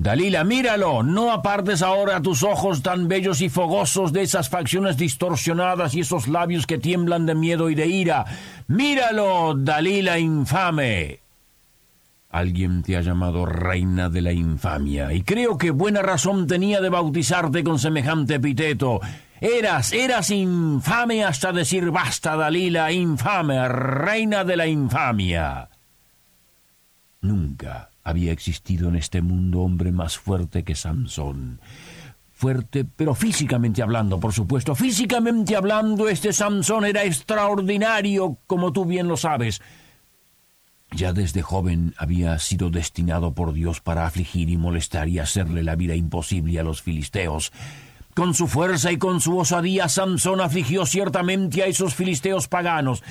Dalila, míralo, no apartes ahora tus ojos tan bellos y fogosos de esas facciones distorsionadas y esos labios que tiemblan de miedo y de ira. Míralo, Dalila infame. Alguien te ha llamado reina de la infamia, y creo que buena razón tenía de bautizarte con semejante epiteto. Eras, eras infame hasta decir basta, Dalila, infame, reina de la infamia. Nunca había existido en este mundo hombre más fuerte que Sansón. Fuerte, pero físicamente hablando, por supuesto. Físicamente hablando, este Sansón era extraordinario, como tú bien lo sabes. Ya desde joven había sido destinado por Dios para afligir y molestar y hacerle la vida imposible a los filisteos. Con su fuerza y con su osadía, Sansón afligió ciertamente a esos filisteos paganos.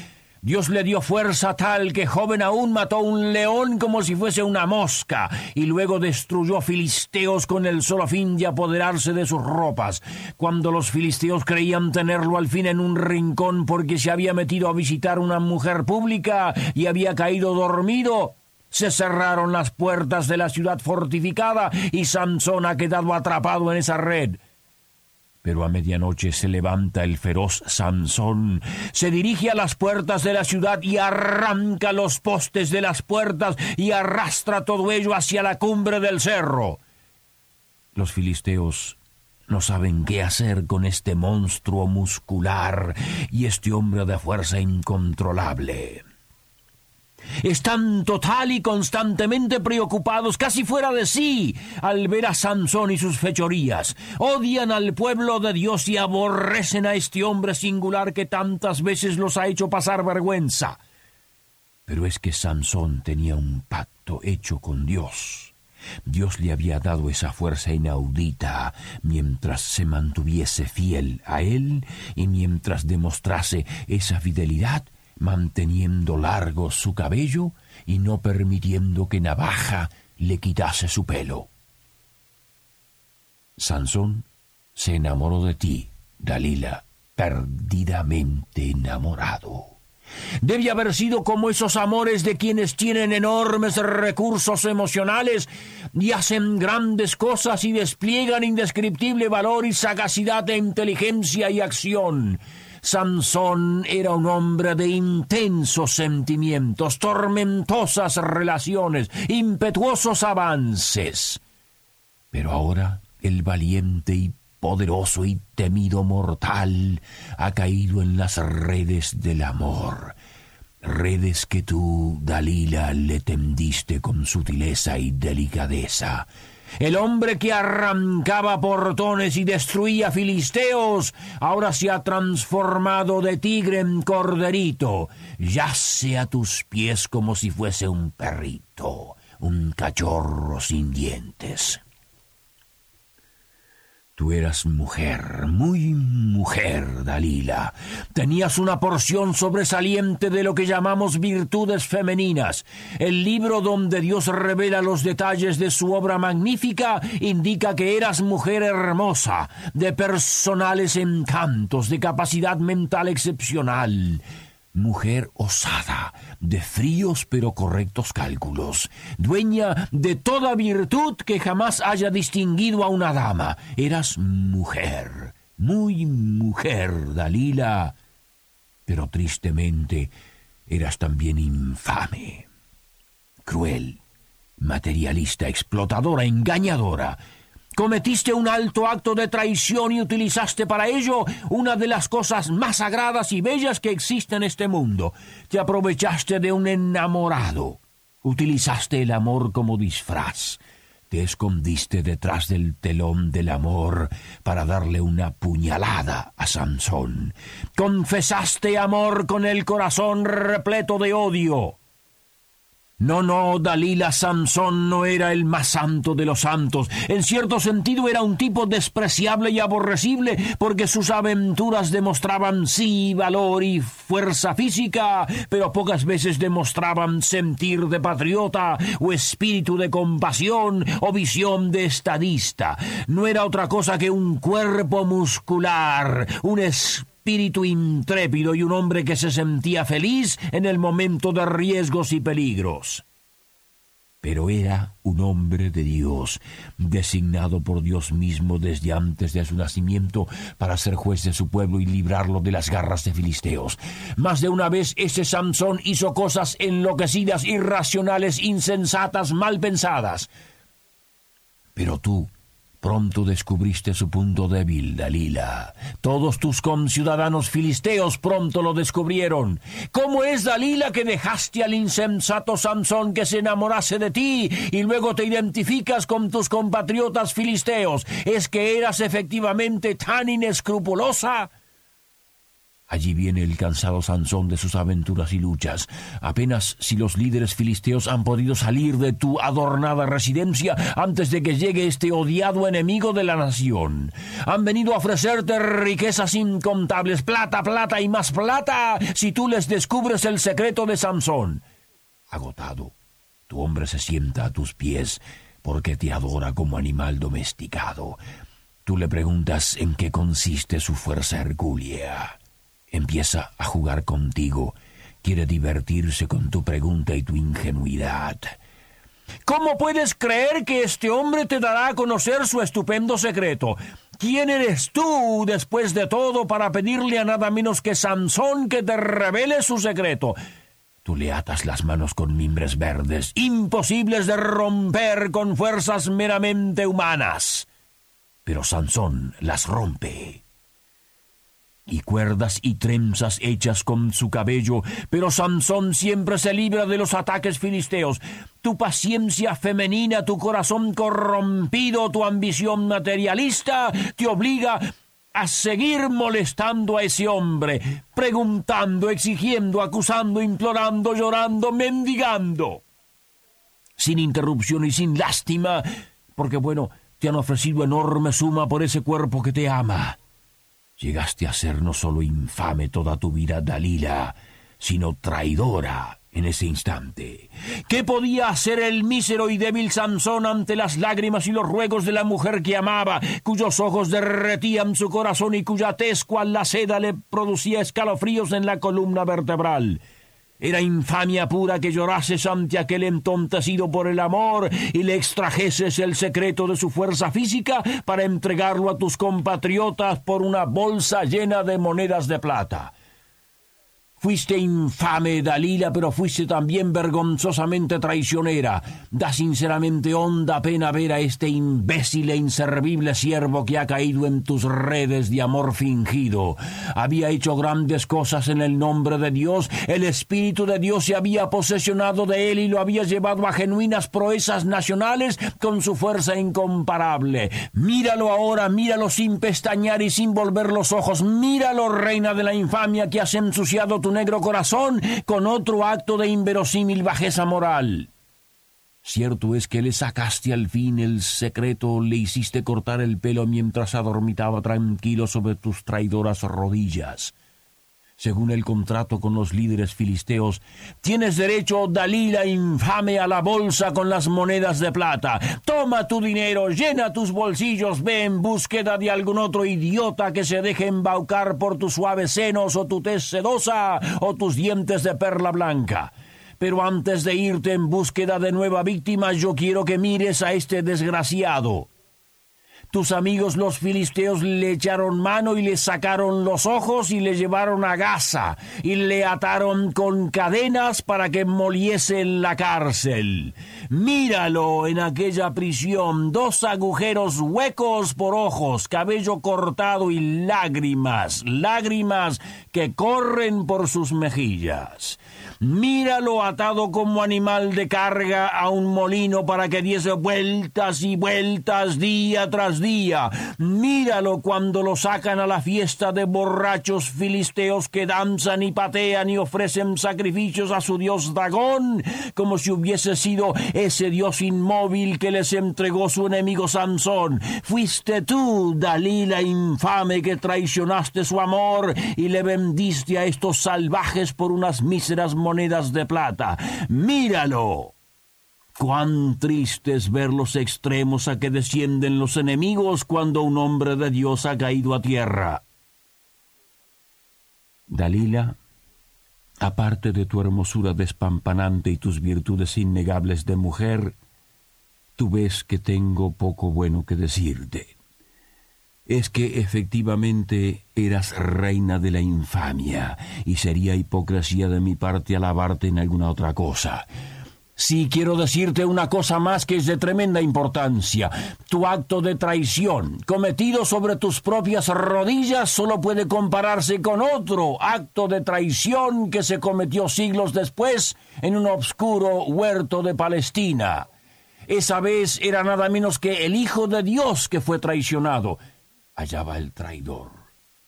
Dios le dio fuerza tal que joven aún mató un león como si fuese una mosca, y luego destruyó filisteos con el solo fin de apoderarse de sus ropas. Cuando los filisteos creían tenerlo al fin en un rincón porque se había metido a visitar una mujer pública y había caído dormido, se cerraron las puertas de la ciudad fortificada y Sansón ha quedado atrapado en esa red. Pero a medianoche se levanta el feroz Sansón, se dirige a las puertas de la ciudad y arranca los postes de las puertas y arrastra todo ello hacia la cumbre del cerro. Los filisteos no saben qué hacer con este monstruo muscular y este hombre de fuerza incontrolable. Están total y constantemente preocupados, casi fuera de sí, al ver a Sansón y sus fechorías. Odian al pueblo de Dios y aborrecen a este hombre singular que tantas veces los ha hecho pasar vergüenza. Pero es que Sansón tenía un pacto hecho con Dios. Dios le había dado esa fuerza inaudita mientras se mantuviese fiel a él y mientras demostrase esa fidelidad manteniendo largo su cabello y no permitiendo que navaja le quitase su pelo. Sansón se enamoró de ti, Dalila, perdidamente enamorado. Debe haber sido como esos amores de quienes tienen enormes recursos emocionales y hacen grandes cosas y despliegan indescriptible valor y sagacidad de inteligencia y acción. Sansón era un hombre de intensos sentimientos, tormentosas relaciones, impetuosos avances. Pero ahora el valiente y poderoso y temido mortal ha caído en las redes del amor, redes que tú, Dalila, le tendiste con sutileza y delicadeza el hombre que arrancaba portones y destruía filisteos, ahora se ha transformado de tigre en corderito. Yace a tus pies como si fuese un perrito, un cachorro sin dientes. Tú eras mujer, muy mujer, Dalila. Tenías una porción sobresaliente de lo que llamamos virtudes femeninas. El libro donde Dios revela los detalles de su obra magnífica indica que eras mujer hermosa, de personales encantos, de capacidad mental excepcional mujer osada, de fríos pero correctos cálculos, dueña de toda virtud que jamás haya distinguido a una dama. Eras mujer, muy mujer, Dalila, pero tristemente eras también infame, cruel, materialista, explotadora, engañadora, Cometiste un alto acto de traición y utilizaste para ello una de las cosas más sagradas y bellas que existe en este mundo. Te aprovechaste de un enamorado. Utilizaste el amor como disfraz. Te escondiste detrás del telón del amor para darle una puñalada a Sansón. Confesaste amor con el corazón repleto de odio. No, no, Dalila Sansón no era el más santo de los santos. En cierto sentido era un tipo despreciable y aborrecible, porque sus aventuras demostraban sí valor y fuerza física, pero pocas veces demostraban sentir de patriota o espíritu de compasión o visión de estadista. No era otra cosa que un cuerpo muscular, un espíritu intrépido y un hombre que se sentía feliz en el momento de riesgos y peligros. Pero era un hombre de Dios, designado por Dios mismo desde antes de su nacimiento para ser juez de su pueblo y librarlo de las garras de filisteos. Más de una vez ese Sansón hizo cosas enloquecidas, irracionales, insensatas, mal pensadas. Pero tú, Pronto descubriste su punto débil, Dalila. Todos tus conciudadanos filisteos pronto lo descubrieron. ¿Cómo es, Dalila, que dejaste al insensato Sansón que se enamorase de ti y luego te identificas con tus compatriotas filisteos? ¿Es que eras efectivamente tan inescrupulosa? Allí viene el cansado Sansón de sus aventuras y luchas. Apenas si los líderes filisteos han podido salir de tu adornada residencia antes de que llegue este odiado enemigo de la nación. Han venido a ofrecerte riquezas incontables, plata, plata y más plata, si tú les descubres el secreto de Sansón. Agotado, tu hombre se sienta a tus pies porque te adora como animal domesticado. Tú le preguntas en qué consiste su fuerza hercúlea. Empieza a jugar contigo. Quiere divertirse con tu pregunta y tu ingenuidad. ¿Cómo puedes creer que este hombre te dará a conocer su estupendo secreto? ¿Quién eres tú, después de todo, para pedirle a nada menos que Sansón que te revele su secreto? Tú le atas las manos con mimbres verdes, imposibles de romper con fuerzas meramente humanas. Pero Sansón las rompe y cuerdas y trenzas hechas con su cabello, pero Sansón siempre se libra de los ataques filisteos. Tu paciencia femenina, tu corazón corrompido, tu ambición materialista te obliga a seguir molestando a ese hombre, preguntando, exigiendo, acusando, implorando, llorando, mendigando. Sin interrupción y sin lástima, porque bueno, te han ofrecido enorme suma por ese cuerpo que te ama. Llegaste a ser no solo infame toda tu vida, Dalila, sino traidora en ese instante. ¿Qué podía hacer el mísero y débil Sansón ante las lágrimas y los ruegos de la mujer que amaba, cuyos ojos derretían su corazón y cuya tez cual la seda le producía escalofríos en la columna vertebral? Era infamia pura que llorases ante aquel entontecido por el amor y le extrajeses el secreto de su fuerza física para entregarlo a tus compatriotas por una bolsa llena de monedas de plata. Fuiste infame, Dalila, pero fuiste también vergonzosamente traicionera. Da sinceramente honda pena ver a este imbécil e inservible siervo que ha caído en tus redes de amor fingido. Había hecho grandes cosas en el nombre de Dios, el Espíritu de Dios se había posesionado de él y lo había llevado a genuinas proezas nacionales con su fuerza incomparable. Míralo ahora, míralo sin pestañear y sin volver los ojos, míralo, reina de la infamia que has ensuciado tu negro corazón con otro acto de inverosímil bajeza moral. Cierto es que le sacaste al fin el secreto, le hiciste cortar el pelo mientras adormitaba tranquilo sobre tus traidoras rodillas según el contrato con los líderes filisteos, tienes derecho, Dalila infame, a la bolsa con las monedas de plata. Toma tu dinero, llena tus bolsillos, ve en búsqueda de algún otro idiota que se deje embaucar por tus suaves senos o tu tez sedosa o tus dientes de perla blanca. Pero antes de irte en búsqueda de nueva víctima, yo quiero que mires a este desgraciado. Tus amigos los filisteos le echaron mano y le sacaron los ojos y le llevaron a Gaza y le ataron con cadenas para que moliese en la cárcel. Míralo en aquella prisión, dos agujeros huecos por ojos, cabello cortado y lágrimas, lágrimas que corren por sus mejillas. Míralo atado como animal de carga a un molino para que diese vueltas y vueltas día tras día. Míralo cuando lo sacan a la fiesta de borrachos filisteos que danzan y patean y ofrecen sacrificios a su dios Dagón, como si hubiese sido ese dios inmóvil que les entregó su enemigo Sansón. Fuiste tú, Dalila infame, que traicionaste su amor y le vendiste a estos salvajes por unas míseras monedas de plata. Míralo. Cuán triste es ver los extremos a que descienden los enemigos cuando un hombre de Dios ha caído a tierra. Dalila, aparte de tu hermosura despampanante y tus virtudes innegables de mujer, tú ves que tengo poco bueno que decirte. Es que efectivamente eras reina de la infamia, y sería hipocresía de mi parte alabarte en alguna otra cosa. Sí quiero decirte una cosa más que es de tremenda importancia. Tu acto de traición, cometido sobre tus propias rodillas, solo puede compararse con otro acto de traición que se cometió siglos después en un obscuro huerto de Palestina. Esa vez era nada menos que el Hijo de Dios que fue traicionado. Allá va el traidor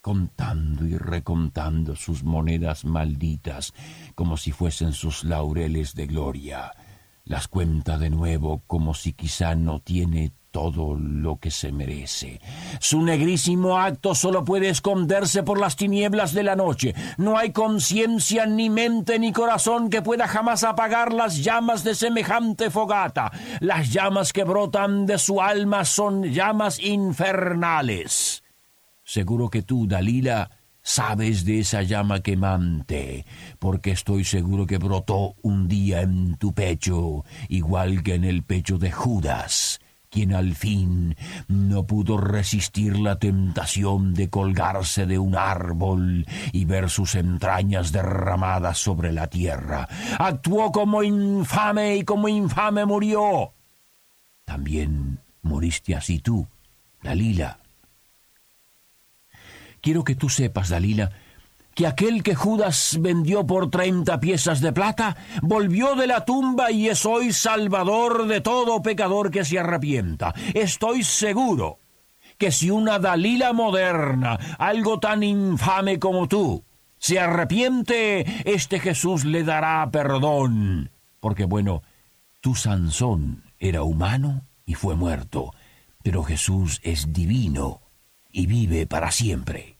contando y recontando sus monedas malditas como si fuesen sus laureles de gloria. Las cuenta de nuevo como si quizá no tiene todo lo que se merece. Su negrísimo acto solo puede esconderse por las tinieblas de la noche. No hay conciencia, ni mente, ni corazón que pueda jamás apagar las llamas de semejante fogata. Las llamas que brotan de su alma son llamas infernales. Seguro que tú, Dalila, sabes de esa llama quemante, porque estoy seguro que brotó un día en tu pecho, igual que en el pecho de Judas, quien al fin no pudo resistir la tentación de colgarse de un árbol y ver sus entrañas derramadas sobre la tierra. Actuó como infame y como infame murió. También moriste así tú, Dalila Quiero que tú sepas, Dalila, que aquel que Judas vendió por treinta piezas de plata volvió de la tumba y es hoy salvador de todo pecador que se arrepienta. Estoy seguro que si una Dalila moderna, algo tan infame como tú, se arrepiente, este Jesús le dará perdón. Porque bueno, tu Sansón era humano y fue muerto, pero Jesús es divino y vive para siempre.